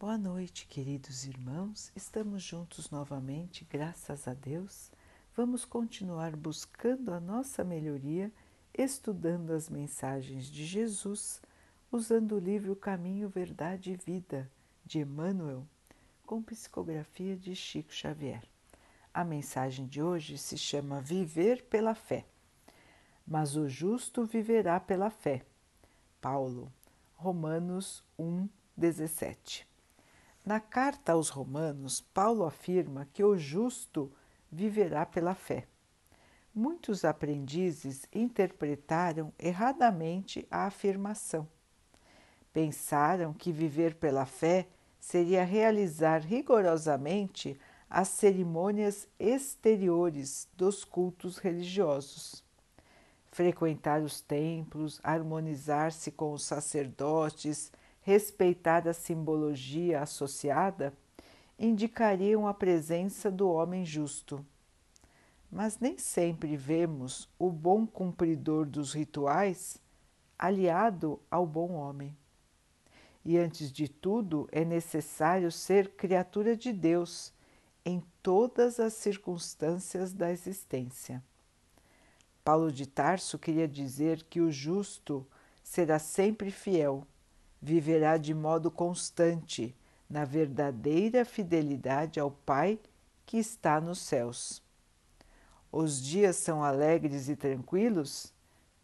Boa noite, queridos irmãos. Estamos juntos novamente, graças a Deus. Vamos continuar buscando a nossa melhoria, estudando as mensagens de Jesus, usando o livro Caminho, Verdade e Vida de Emmanuel, com psicografia de Chico Xavier. A mensagem de hoje se chama Viver pela Fé. Mas o justo viverá pela fé. Paulo, Romanos 1, 17. Na carta aos Romanos, Paulo afirma que o justo viverá pela fé. Muitos aprendizes interpretaram erradamente a afirmação. Pensaram que viver pela fé seria realizar rigorosamente as cerimônias exteriores dos cultos religiosos. Frequentar os templos, harmonizar-se com os sacerdotes, respeitar a simbologia associada, indicariam a presença do homem justo. Mas nem sempre vemos o bom cumpridor dos rituais aliado ao bom homem. E antes de tudo, é necessário ser criatura de Deus em todas as circunstâncias da existência. Paulo de Tarso queria dizer que o justo será sempre fiel viverá de modo constante na verdadeira fidelidade ao Pai que está nos céus. Os dias são alegres e tranquilos?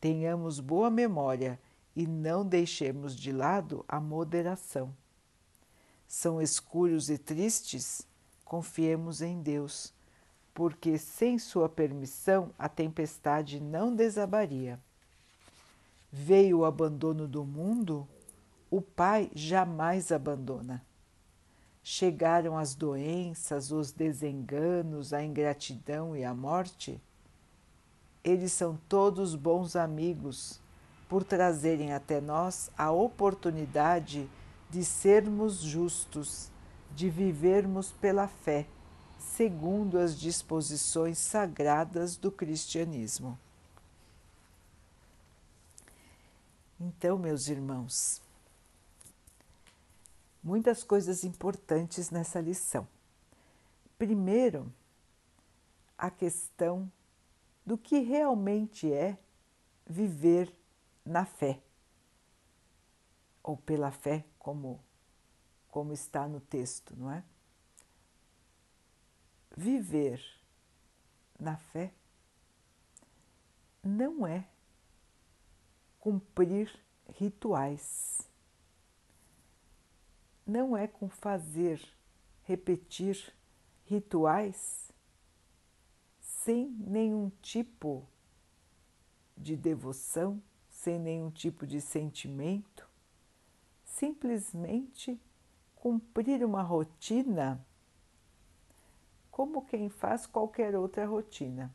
Tenhamos boa memória e não deixemos de lado a moderação. São escuros e tristes? Confiemos em Deus, porque sem Sua permissão a tempestade não desabaria. Veio o abandono do mundo? O Pai jamais abandona. Chegaram as doenças, os desenganos, a ingratidão e a morte? Eles são todos bons amigos por trazerem até nós a oportunidade de sermos justos, de vivermos pela fé, segundo as disposições sagradas do cristianismo. Então, meus irmãos, muitas coisas importantes nessa lição. Primeiro, a questão do que realmente é viver na fé, ou pela fé, como, como está no texto, não é? Viver na fé não é cumprir rituais não é com fazer, repetir rituais sem nenhum tipo de devoção, sem nenhum tipo de sentimento, simplesmente cumprir uma rotina como quem faz qualquer outra rotina.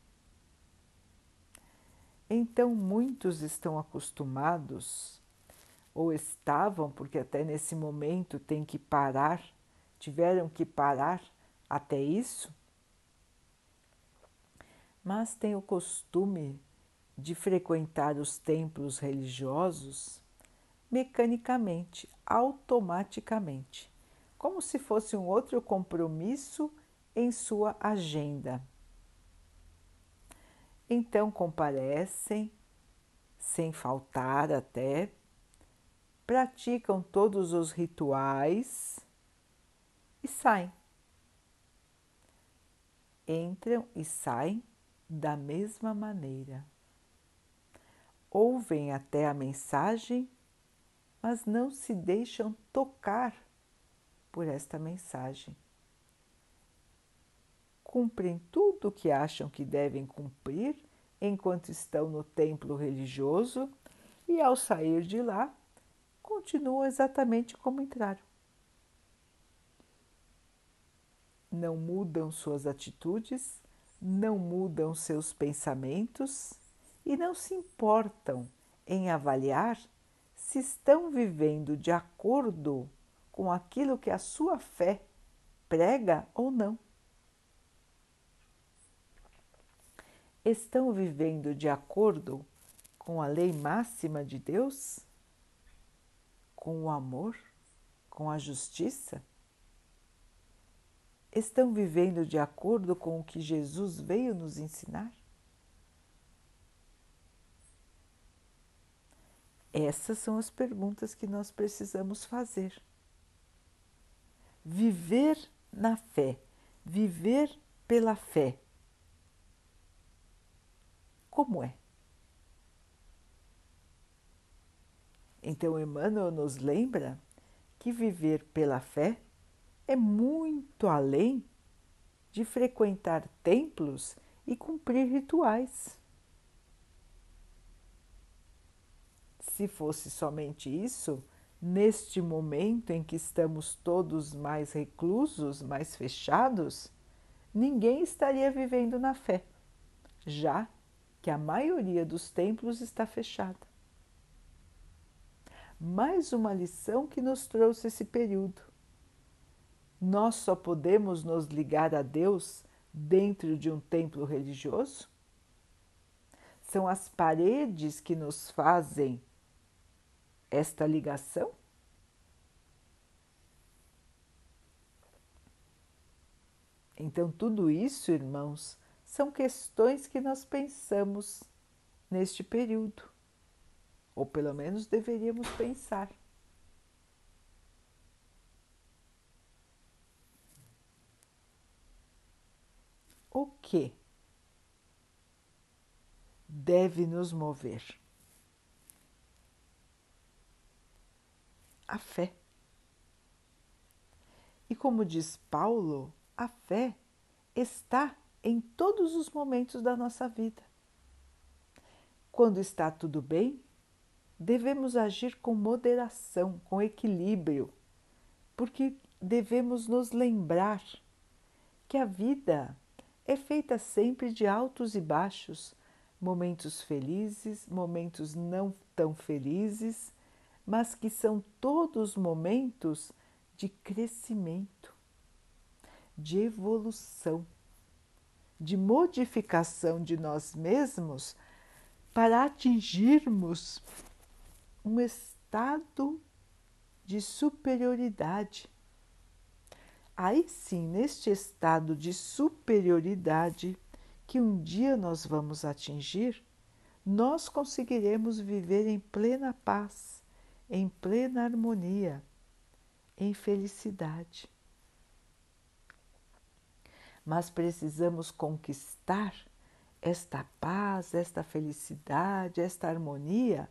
Então, muitos estão acostumados ou estavam, porque até nesse momento tem que parar, tiveram que parar até isso, mas tem o costume de frequentar os templos religiosos mecanicamente, automaticamente, como se fosse um outro compromisso em sua agenda. Então comparecem, sem faltar até, praticam todos os rituais e saem. Entram e saem da mesma maneira. Ouvem até a mensagem, mas não se deixam tocar por esta mensagem. Cumprem tudo o que acham que devem cumprir enquanto estão no templo religioso e, ao sair de lá, continuam exatamente como entraram. Não mudam suas atitudes, não mudam seus pensamentos e não se importam em avaliar se estão vivendo de acordo com aquilo que a sua fé prega ou não. Estão vivendo de acordo com a lei máxima de Deus? Com o amor, com a justiça? Estão vivendo de acordo com o que Jesus veio nos ensinar? Essas são as perguntas que nós precisamos fazer. Viver na fé, viver pela fé. Como é? Então, Emmanuel nos lembra que viver pela fé é muito além de frequentar templos e cumprir rituais. Se fosse somente isso, neste momento em que estamos todos mais reclusos, mais fechados, ninguém estaria vivendo na fé, já que a maioria dos templos está fechada. Mais uma lição que nos trouxe esse período. Nós só podemos nos ligar a Deus dentro de um templo religioso? São as paredes que nos fazem esta ligação? Então, tudo isso, irmãos, são questões que nós pensamos neste período, ou pelo menos deveríamos pensar. O que deve nos mover? a fé. E como diz Paulo, a fé está em todos os momentos da nossa vida. Quando está tudo bem, devemos agir com moderação, com equilíbrio, porque devemos nos lembrar que a vida é feita sempre de altos e baixos, momentos felizes, momentos não tão felizes, mas que são todos momentos de crescimento, de evolução, de modificação de nós mesmos para atingirmos um estado de superioridade. Aí sim, neste estado de superioridade que um dia nós vamos atingir, nós conseguiremos viver em plena paz em plena harmonia, em felicidade. Mas precisamos conquistar esta paz, esta felicidade, esta harmonia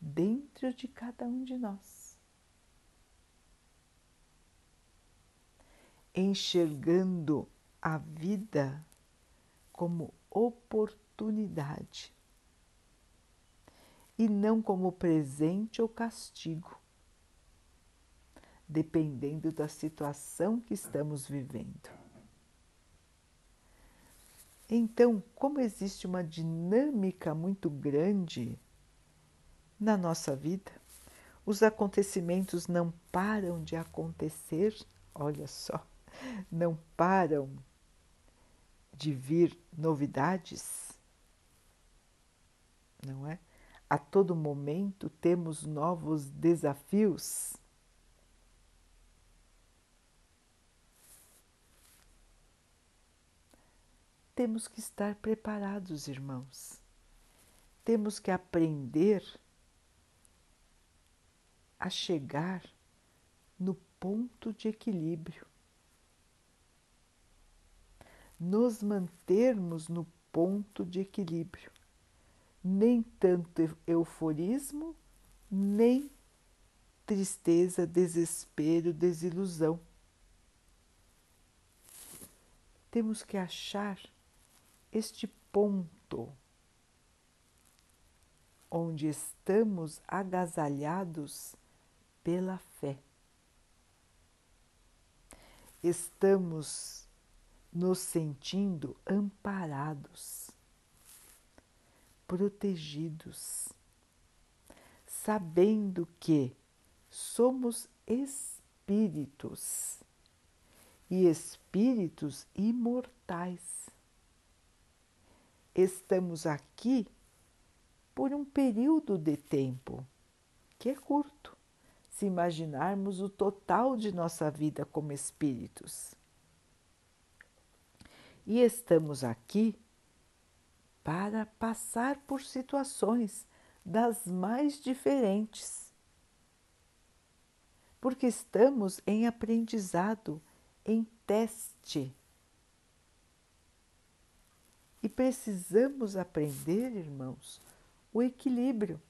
dentro de cada um de nós. Enxergando a vida como oportunidade e não como presente ou castigo, dependendo da situação que estamos vivendo. Então, como existe uma dinâmica muito grande na nossa vida, os acontecimentos não param de acontecer, olha só, não param de vir novidades, não é? a todo momento temos novos desafios. Temos que estar preparados, irmãos. Temos que aprender a chegar no ponto de equilíbrio. Nos mantermos no ponto de equilíbrio nem tanto euforismo, nem tristeza, desespero, desilusão. Temos que achar este ponto onde estamos agasalhados pela fé. Estamos nos sentindo amparados protegidos, sabendo que somos espíritos e espíritos imortais. Estamos aqui por um período de tempo que é curto. Se imaginarmos o total de nossa vida como espíritos. E estamos aqui para passar por situações das mais diferentes. Porque estamos em aprendizado, em teste. E precisamos aprender, irmãos, o equilíbrio.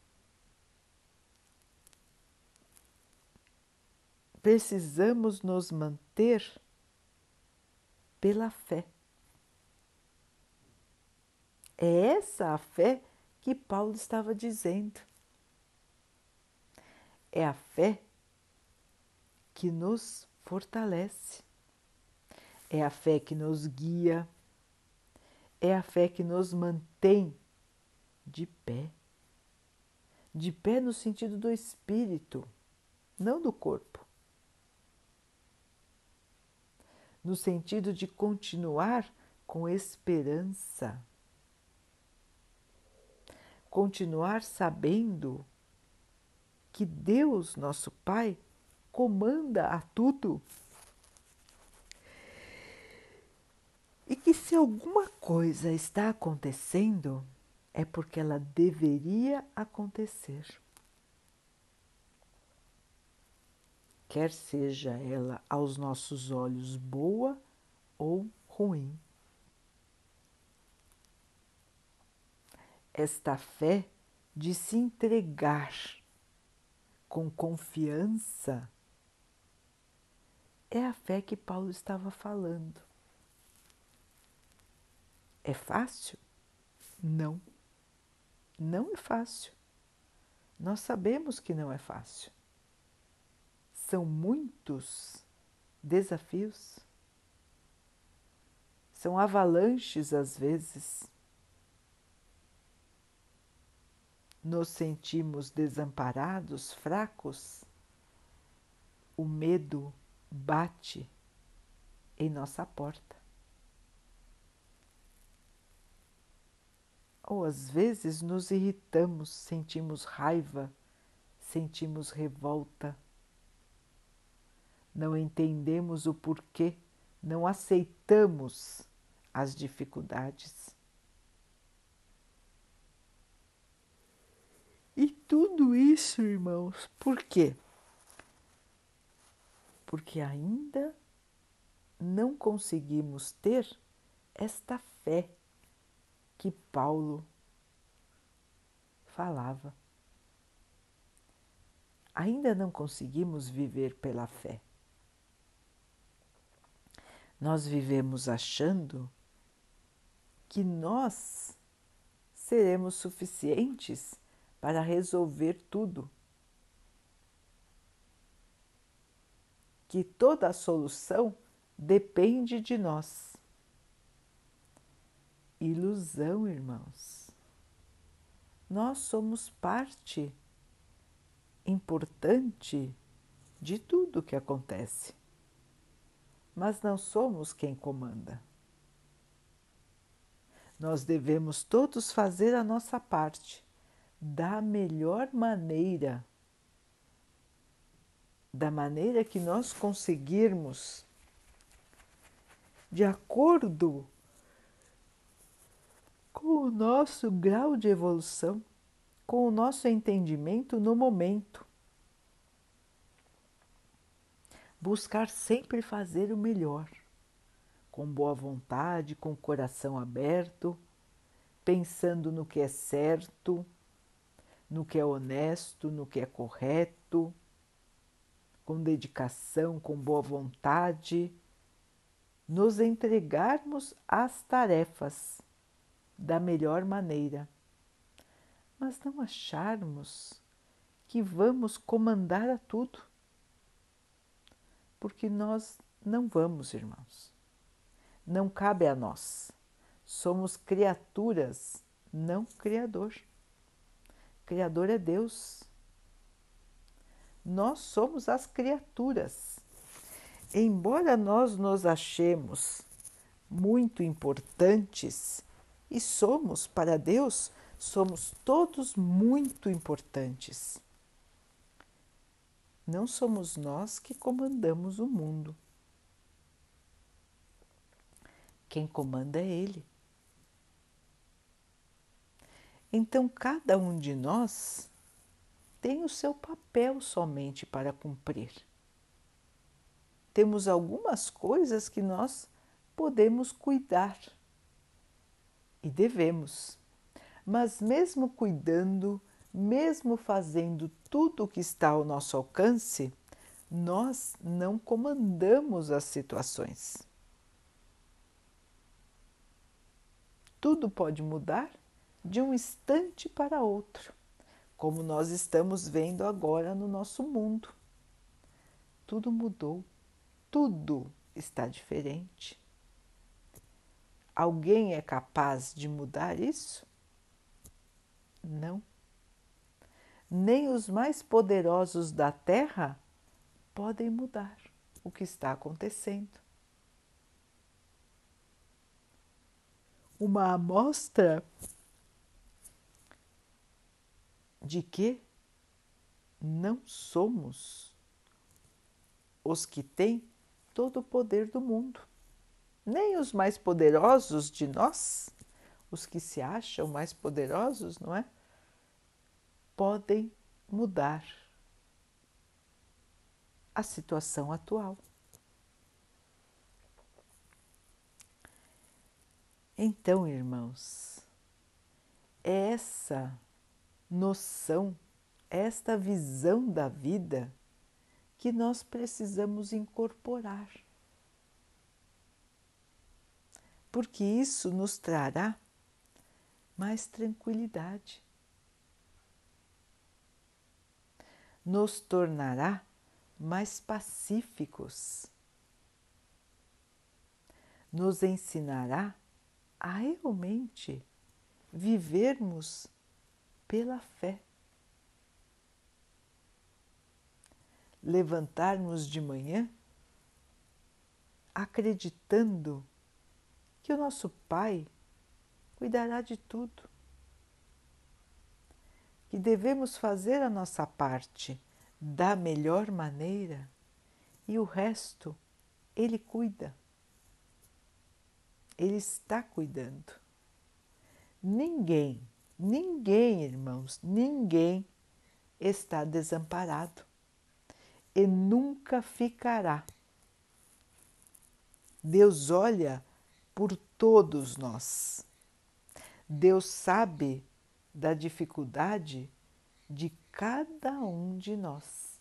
Precisamos nos manter pela fé. É essa a fé que Paulo estava dizendo. É a fé que nos fortalece, é a fé que nos guia, é a fé que nos mantém de pé. De pé no sentido do espírito, não do corpo. No sentido de continuar com esperança. Continuar sabendo que Deus, nosso Pai, comanda a tudo. E que se alguma coisa está acontecendo, é porque ela deveria acontecer. Quer seja ela aos nossos olhos boa ou ruim. Esta fé de se entregar com confiança é a fé que Paulo estava falando. É fácil? Não. Não é fácil. Nós sabemos que não é fácil. São muitos desafios. São avalanches às vezes. Nos sentimos desamparados, fracos. O medo bate em nossa porta. Ou às vezes nos irritamos, sentimos raiva, sentimos revolta. Não entendemos o porquê, não aceitamos as dificuldades. E tudo isso, irmãos, por quê? Porque ainda não conseguimos ter esta fé que Paulo falava. Ainda não conseguimos viver pela fé. Nós vivemos achando que nós seremos suficientes para resolver tudo. Que toda a solução depende de nós. Ilusão, irmãos. Nós somos parte importante de tudo que acontece, mas não somos quem comanda. Nós devemos todos fazer a nossa parte da melhor maneira, da maneira que nós conseguirmos, de acordo com o nosso grau de evolução, com o nosso entendimento no momento. Buscar sempre fazer o melhor, com boa vontade, com o coração aberto, pensando no que é certo, no que é honesto, no que é correto, com dedicação, com boa vontade, nos entregarmos às tarefas da melhor maneira, mas não acharmos que vamos comandar a tudo, porque nós não vamos, irmãos. Não cabe a nós. Somos criaturas, não Criador. Criador é Deus. Nós somos as criaturas. Embora nós nos achemos muito importantes e somos, para Deus, somos todos muito importantes. Não somos nós que comandamos o mundo. Quem comanda é Ele. Então, cada um de nós tem o seu papel somente para cumprir. Temos algumas coisas que nós podemos cuidar e devemos, mas mesmo cuidando, mesmo fazendo tudo o que está ao nosso alcance, nós não comandamos as situações. Tudo pode mudar de um instante para outro, como nós estamos vendo agora no nosso mundo. Tudo mudou, tudo está diferente. Alguém é capaz de mudar isso? Não. Nem os mais poderosos da Terra podem mudar o que está acontecendo. Uma amostra de que não somos os que têm todo o poder do mundo, nem os mais poderosos de nós, os que se acham mais poderosos, não é? Podem mudar a situação atual. Então, irmãos, essa noção, esta visão da vida que nós precisamos incorporar. Porque isso nos trará mais tranquilidade, nos tornará mais pacíficos, nos ensinará a realmente vivermos pela fé. Levantarmos de manhã acreditando que o nosso Pai cuidará de tudo, que devemos fazer a nossa parte da melhor maneira e o resto Ele cuida. Ele está cuidando. Ninguém Ninguém, irmãos, ninguém está desamparado e nunca ficará. Deus olha por todos nós. Deus sabe da dificuldade de cada um de nós.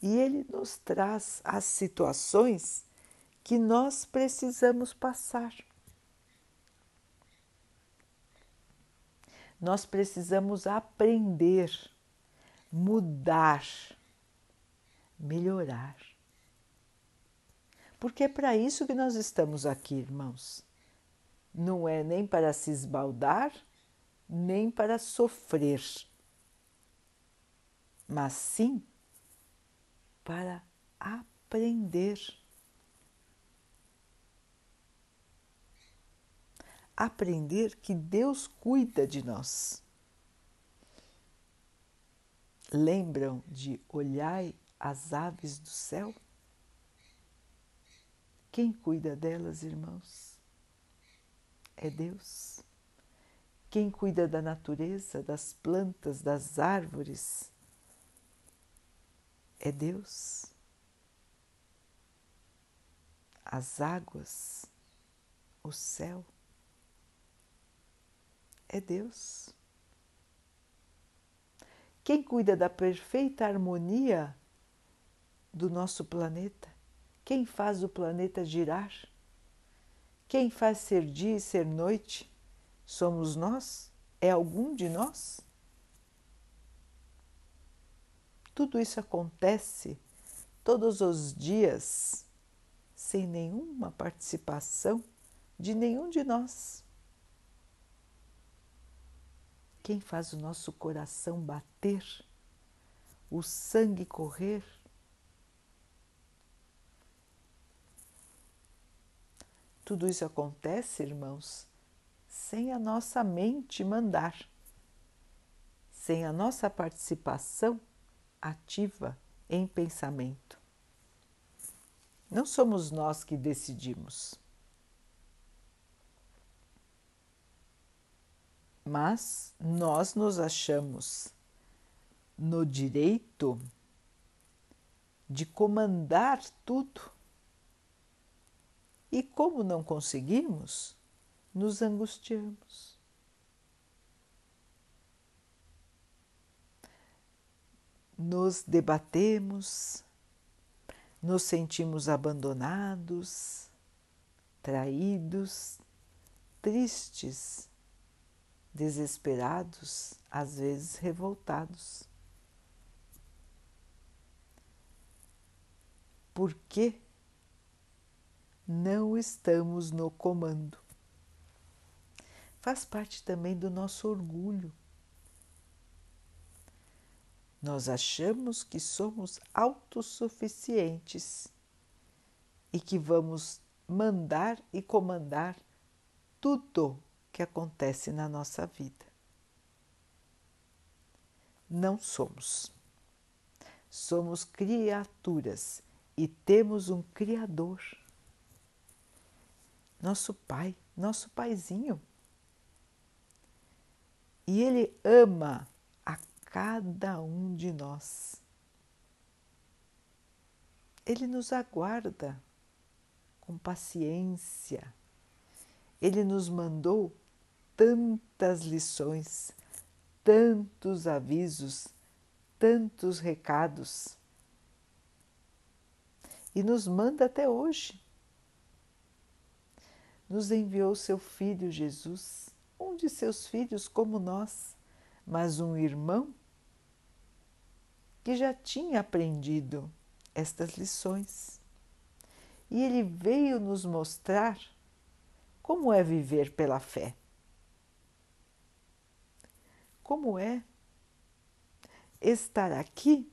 E Ele nos traz as situações que nós precisamos passar. Nós precisamos aprender, mudar, melhorar. Porque é para isso que nós estamos aqui, irmãos. Não é nem para se esbaldar, nem para sofrer, mas sim para aprender. aprender que Deus cuida de nós. Lembram de olhai as aves do céu? Quem cuida delas, irmãos? É Deus. Quem cuida da natureza, das plantas, das árvores? É Deus. As águas, o céu é Deus. Quem cuida da perfeita harmonia do nosso planeta? Quem faz o planeta girar? Quem faz ser dia e ser noite? Somos nós? É algum de nós? Tudo isso acontece todos os dias sem nenhuma participação de nenhum de nós quem faz o nosso coração bater, o sangue correr. Tudo isso acontece, irmãos, sem a nossa mente mandar. sem a nossa participação ativa em pensamento. Não somos nós que decidimos. Mas nós nos achamos no direito de comandar tudo. E como não conseguimos, nos angustiamos. Nos debatemos, nos sentimos abandonados, traídos, tristes, desesperados, às vezes revoltados. Porque não estamos no comando. Faz parte também do nosso orgulho. Nós achamos que somos autossuficientes e que vamos mandar e comandar tudo que acontece na nossa vida. Não somos. Somos criaturas e temos um Criador, nosso Pai, nosso Paizinho. E Ele ama a cada um de nós. Ele nos aguarda com paciência. Ele nos mandou tantas lições, tantos avisos, tantos recados. E nos manda até hoje. Nos enviou seu filho Jesus, um de seus filhos como nós, mas um irmão que já tinha aprendido estas lições. E ele veio nos mostrar como é viver pela fé como é estar aqui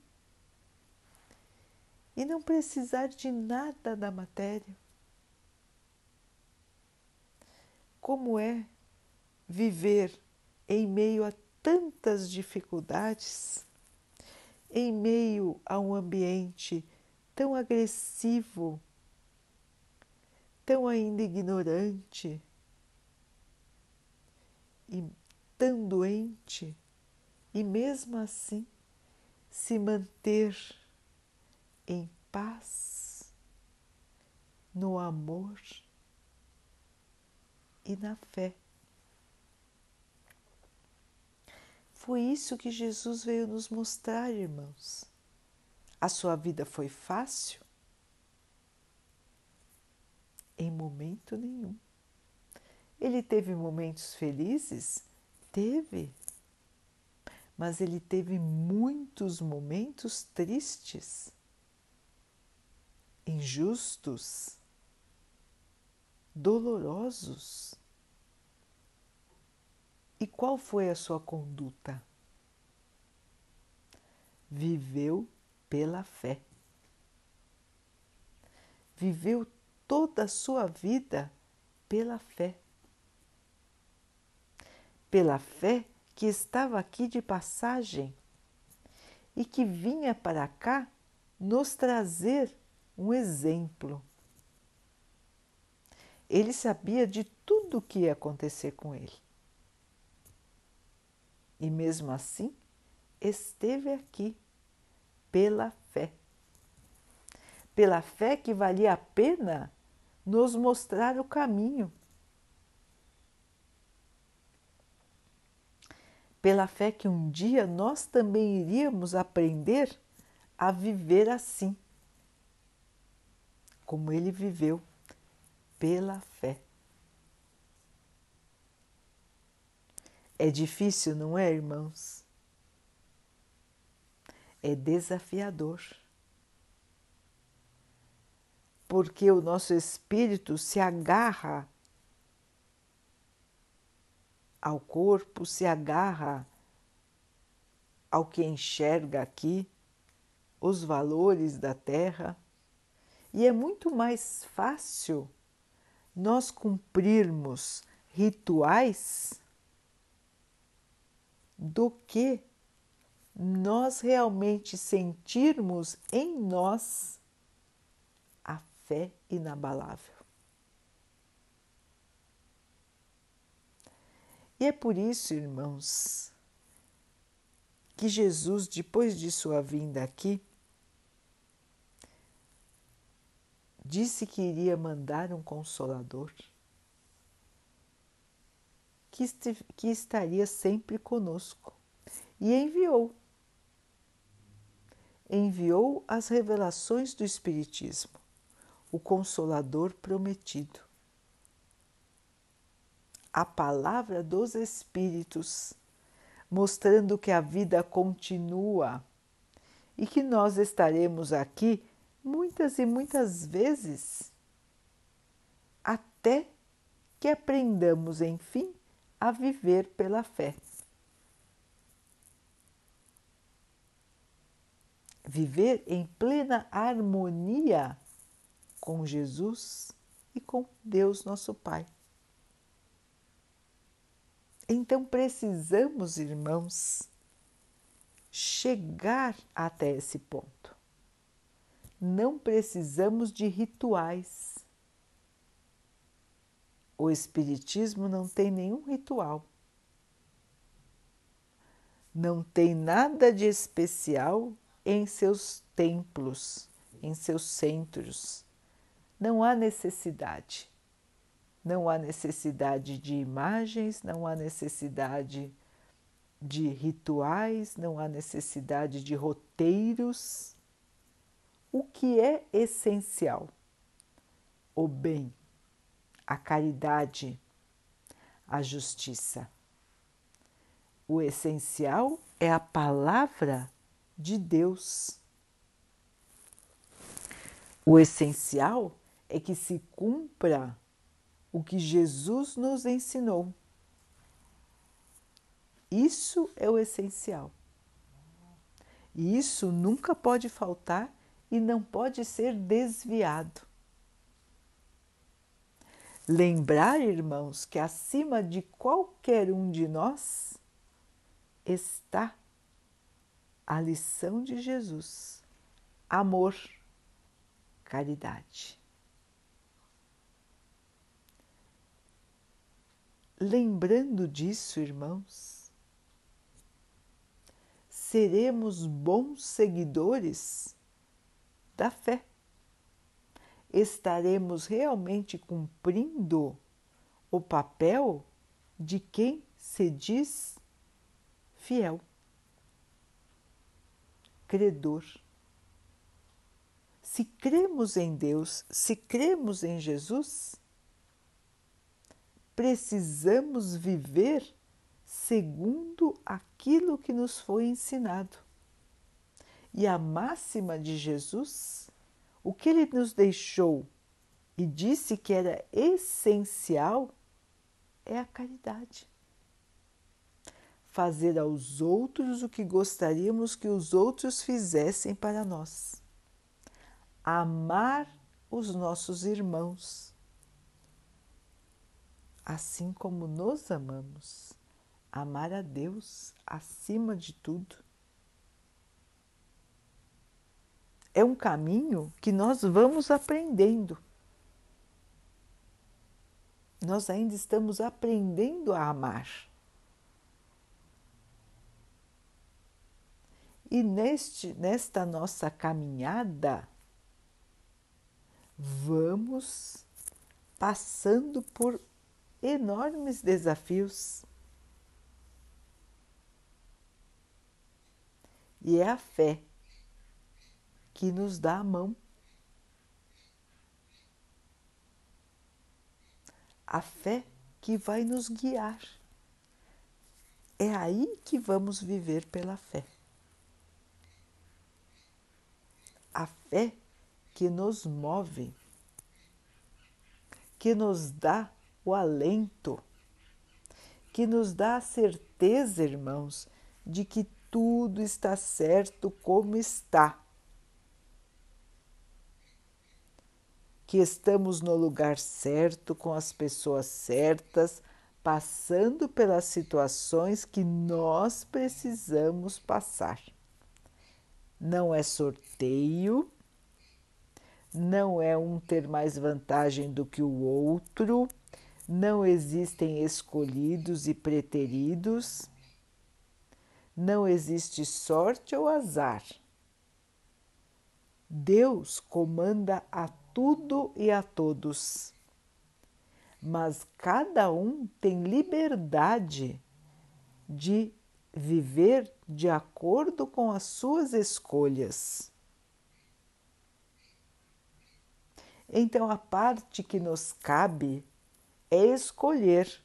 e não precisar de nada da matéria. Como é viver em meio a tantas dificuldades, em meio a um ambiente tão agressivo, tão ainda ignorante e tão doente e mesmo assim se manter em paz, no amor e na fé. Foi isso que Jesus veio nos mostrar, irmãos. A sua vida foi fácil? Em momento nenhum. Ele teve momentos felizes? teve, mas ele teve muitos momentos tristes, injustos, dolorosos. E qual foi a sua conduta? Viveu pela fé. Viveu toda a sua vida pela fé pela fé que estava aqui de passagem e que vinha para cá nos trazer um exemplo. Ele sabia de tudo o que ia acontecer com ele. E mesmo assim, esteve aqui pela fé. Pela fé que valia a pena nos mostrar o caminho pela fé que um dia nós também iríamos aprender a viver assim, como ele viveu, pela fé. É difícil, não é, irmãos? É desafiador. Porque o nosso espírito se agarra ao corpo, se agarra ao que enxerga aqui, os valores da terra, e é muito mais fácil nós cumprirmos rituais do que nós realmente sentirmos em nós a fé inabalável. E é por isso, irmãos, que Jesus, depois de sua vinda aqui, disse que iria mandar um consolador que, que estaria sempre conosco e enviou. Enviou as revelações do Espiritismo, o Consolador prometido. A palavra dos Espíritos, mostrando que a vida continua e que nós estaremos aqui muitas e muitas vezes, até que aprendamos, enfim, a viver pela fé. Viver em plena harmonia com Jesus e com Deus, nosso Pai. Então precisamos, irmãos, chegar até esse ponto. Não precisamos de rituais o Espiritismo não tem nenhum ritual. Não tem nada de especial em seus templos, em seus centros. Não há necessidade. Não há necessidade de imagens, não há necessidade de rituais, não há necessidade de roteiros. O que é essencial? O bem a caridade, a justiça. O essencial é a palavra de Deus. O essencial é que se cumpra o que Jesus nos ensinou. Isso é o essencial. E isso nunca pode faltar e não pode ser desviado. Lembrar, irmãos, que acima de qualquer um de nós está a lição de Jesus: amor, caridade. Lembrando disso, irmãos, seremos bons seguidores da fé estaremos realmente cumprindo o papel de quem se diz fiel, credor. Se cremos em Deus, se cremos em Jesus, precisamos viver segundo aquilo que nos foi ensinado. E a máxima de Jesus o que ele nos deixou e disse que era essencial é a caridade. Fazer aos outros o que gostaríamos que os outros fizessem para nós. Amar os nossos irmãos, assim como nos amamos. Amar a Deus acima de tudo é um caminho que nós vamos aprendendo. Nós ainda estamos aprendendo a amar. E neste, nesta nossa caminhada, vamos passando por enormes desafios. E é a fé que nos dá a mão. A fé que vai nos guiar. É aí que vamos viver pela fé. A fé que nos move, que nos dá o alento, que nos dá a certeza, irmãos, de que tudo está certo como está que estamos no lugar certo, com as pessoas certas, passando pelas situações que nós precisamos passar. Não é sorteio, não é um ter mais vantagem do que o outro, não existem escolhidos e preteridos, não existe sorte ou azar. Deus comanda a tudo e a todos mas cada um tem liberdade de viver de acordo com as suas escolhas. Então, a parte que nos cabe é escolher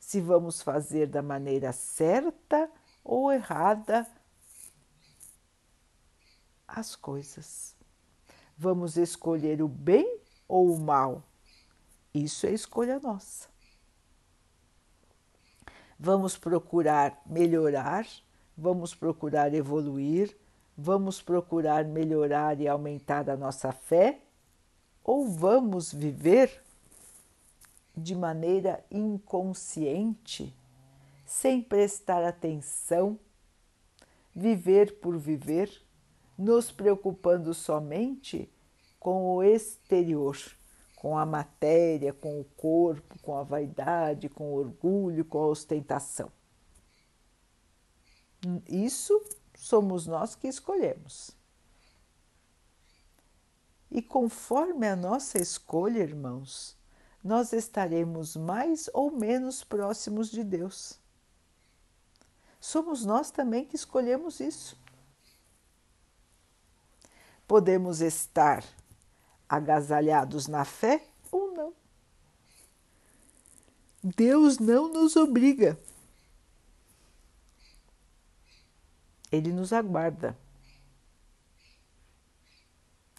se vamos fazer da maneira certa ou errada as coisas. Vamos escolher o bem ou o mal? Isso é escolha nossa. Vamos procurar melhorar, vamos procurar evoluir, vamos procurar melhorar e aumentar a nossa fé ou vamos viver de maneira inconsciente, sem prestar atenção, viver por viver, nos preocupando somente com o exterior com a matéria, com o corpo, com a vaidade, com o orgulho, com a ostentação. Isso somos nós que escolhemos. E conforme a nossa escolha, irmãos, nós estaremos mais ou menos próximos de Deus. Somos nós também que escolhemos isso. Podemos estar agasalhados na fé ou não. Deus não nos obriga. Ele nos aguarda.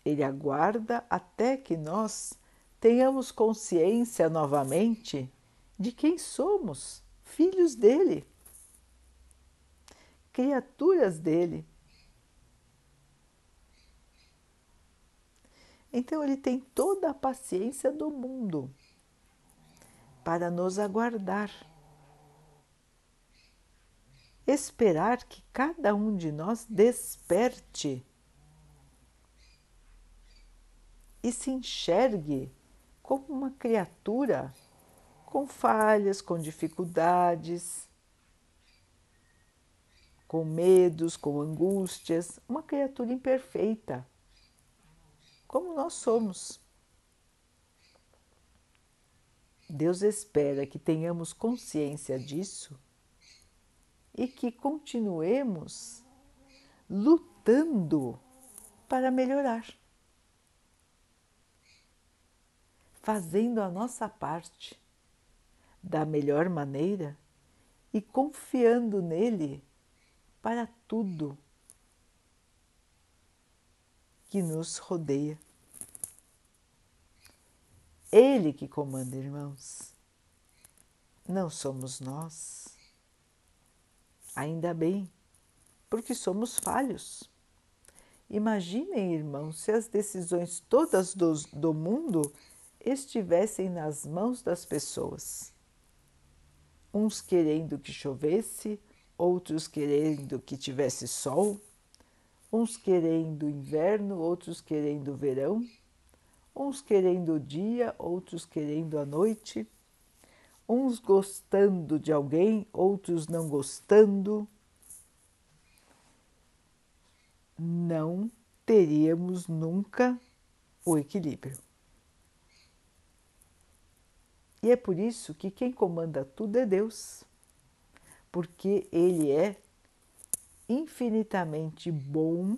Ele aguarda até que nós tenhamos consciência novamente de quem somos, filhos dele, criaturas dele. Então ele tem toda a paciência do mundo para nos aguardar. Esperar que cada um de nós desperte e se enxergue como uma criatura com falhas, com dificuldades, com medos, com angústias, uma criatura imperfeita como nós somos. Deus espera que tenhamos consciência disso e que continuemos lutando para melhorar, fazendo a nossa parte da melhor maneira e confiando nele para tudo que nos rodeia. Ele que comanda, irmãos. Não somos nós. Ainda bem, porque somos falhos. Imaginem, irmãos, se as decisões todas do, do mundo estivessem nas mãos das pessoas. Uns querendo que chovesse, outros querendo que tivesse sol, uns querendo inverno, outros querendo verão, uns querendo o dia, outros querendo a noite, uns gostando de alguém, outros não gostando. Não teríamos nunca o equilíbrio. E é por isso que quem comanda tudo é Deus, porque Ele é infinitamente bom,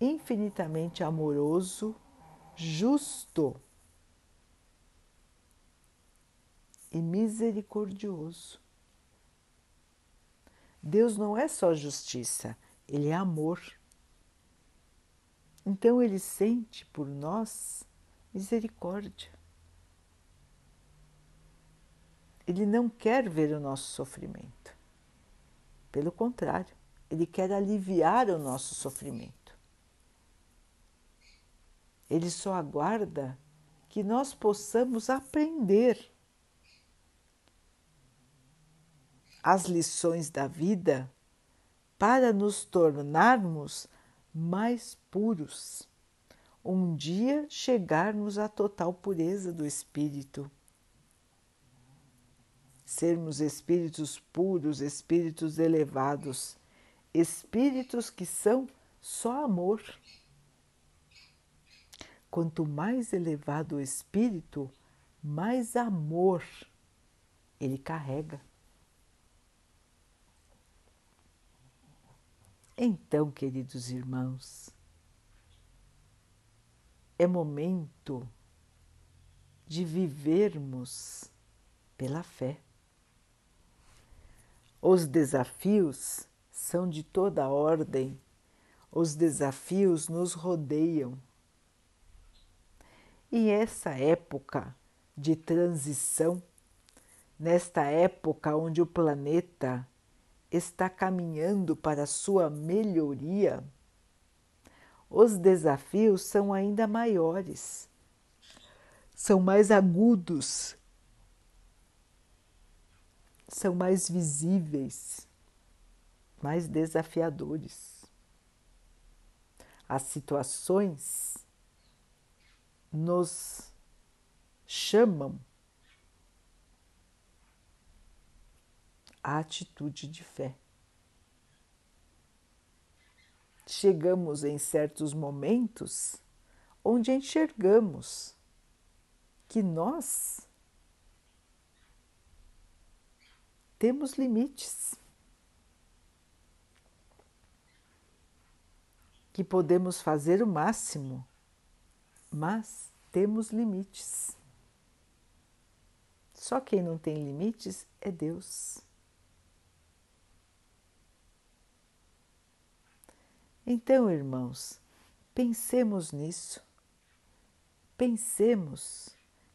infinitamente amoroso, justo e misericordioso. Deus não é só justiça, Ele é amor. Então Ele sente por nós misericórdia. Ele não quer ver o nosso sofrimento. Pelo contrário, ele quer aliviar o nosso sofrimento. Ele só aguarda que nós possamos aprender as lições da vida para nos tornarmos mais puros. Um dia chegarmos à total pureza do espírito. Sermos espíritos puros, espíritos elevados, espíritos que são só amor. Quanto mais elevado o espírito, mais amor ele carrega. Então, queridos irmãos, é momento de vivermos pela fé. Os desafios são de toda ordem, os desafios nos rodeiam. E essa época de transição, nesta época onde o planeta está caminhando para sua melhoria, os desafios são ainda maiores, são mais agudos, são mais visíveis, mais desafiadores. As situações nos chamam a atitude de fé. Chegamos em certos momentos onde enxergamos que nós temos limites, que podemos fazer o máximo, mas temos limites. Só quem não tem limites é Deus. Então, irmãos, pensemos nisso. Pensemos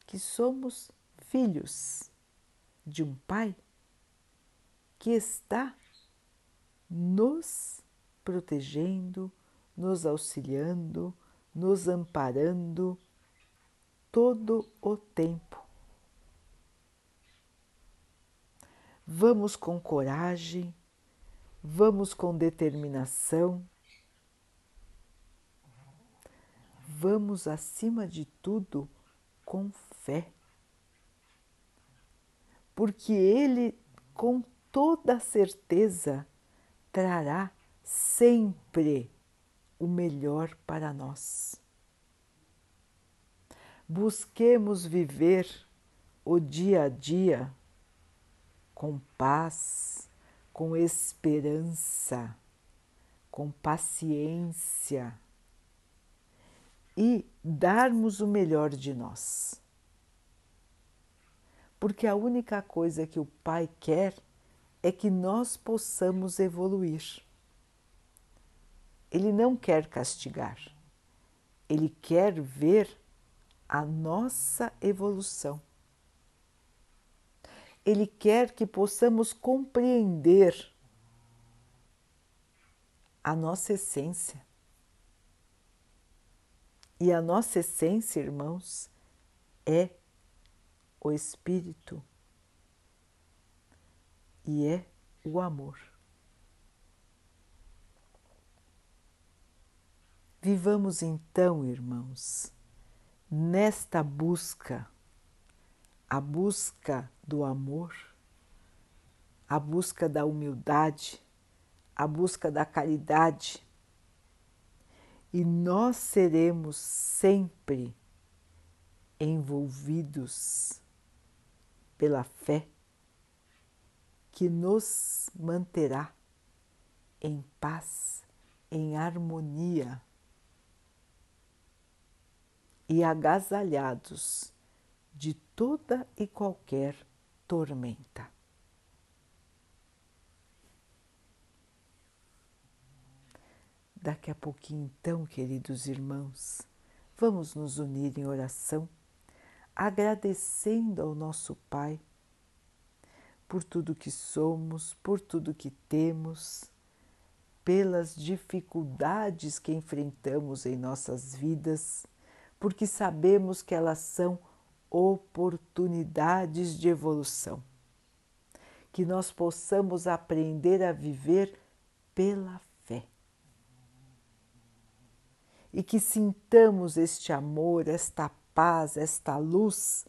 que somos filhos de um Pai que está nos protegendo, nos auxiliando, nos amparando todo o tempo. Vamos com coragem, vamos com determinação vamos, acima de tudo, com fé. Porque Ele, com toda certeza, trará sempre o melhor para nós. Busquemos viver o dia a dia com paz, com esperança, com paciência e darmos o melhor de nós. Porque a única coisa que o Pai quer é que nós possamos evoluir. Ele não quer castigar, ele quer ver a nossa evolução. Ele quer que possamos compreender a nossa essência e a nossa essência, irmãos, é o Espírito e é o amor. Vivamos então, irmãos, nesta busca, a busca do amor, a busca da humildade, a busca da caridade e nós seremos sempre envolvidos pela fé que nos manterá em paz, em harmonia e agasalhados de toda e qualquer tormenta. Daqui a pouquinho, então, queridos irmãos, vamos nos unir em oração, agradecendo ao nosso Pai por tudo que somos, por tudo que temos, pelas dificuldades que enfrentamos em nossas vidas, porque sabemos que elas são oportunidades de evolução. Que nós possamos aprender a viver pela fé. E que sintamos este amor, esta paz, esta luz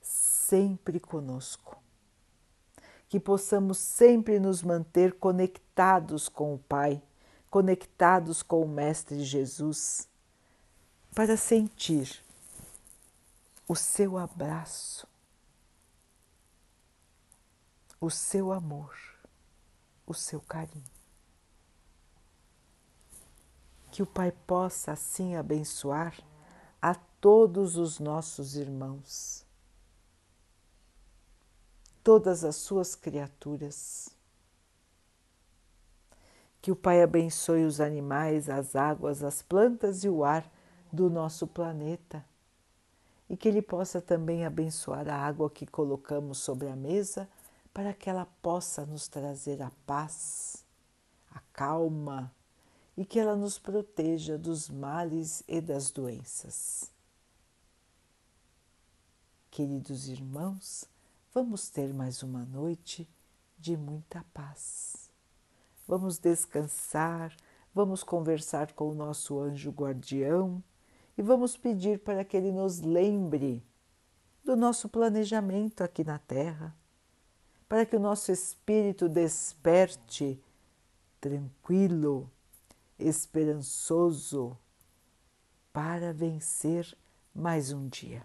sempre conosco. Que possamos sempre nos manter conectados com o Pai, conectados com o Mestre Jesus para sentir o seu abraço, o seu amor, o seu carinho. Que o Pai possa assim abençoar a todos os nossos irmãos, todas as suas criaturas. Que o Pai abençoe os animais, as águas, as plantas e o ar do nosso planeta e que Ele possa também abençoar a água que colocamos sobre a mesa para que ela possa nos trazer a paz, a calma e que ela nos proteja dos males e das doenças. Queridos irmãos, vamos ter mais uma noite de muita paz. Vamos descansar, vamos conversar com o nosso anjo guardião e vamos pedir para que Ele nos lembre do nosso planejamento aqui na Terra, para que o nosso espírito desperte tranquilo, esperançoso, para vencer mais um dia.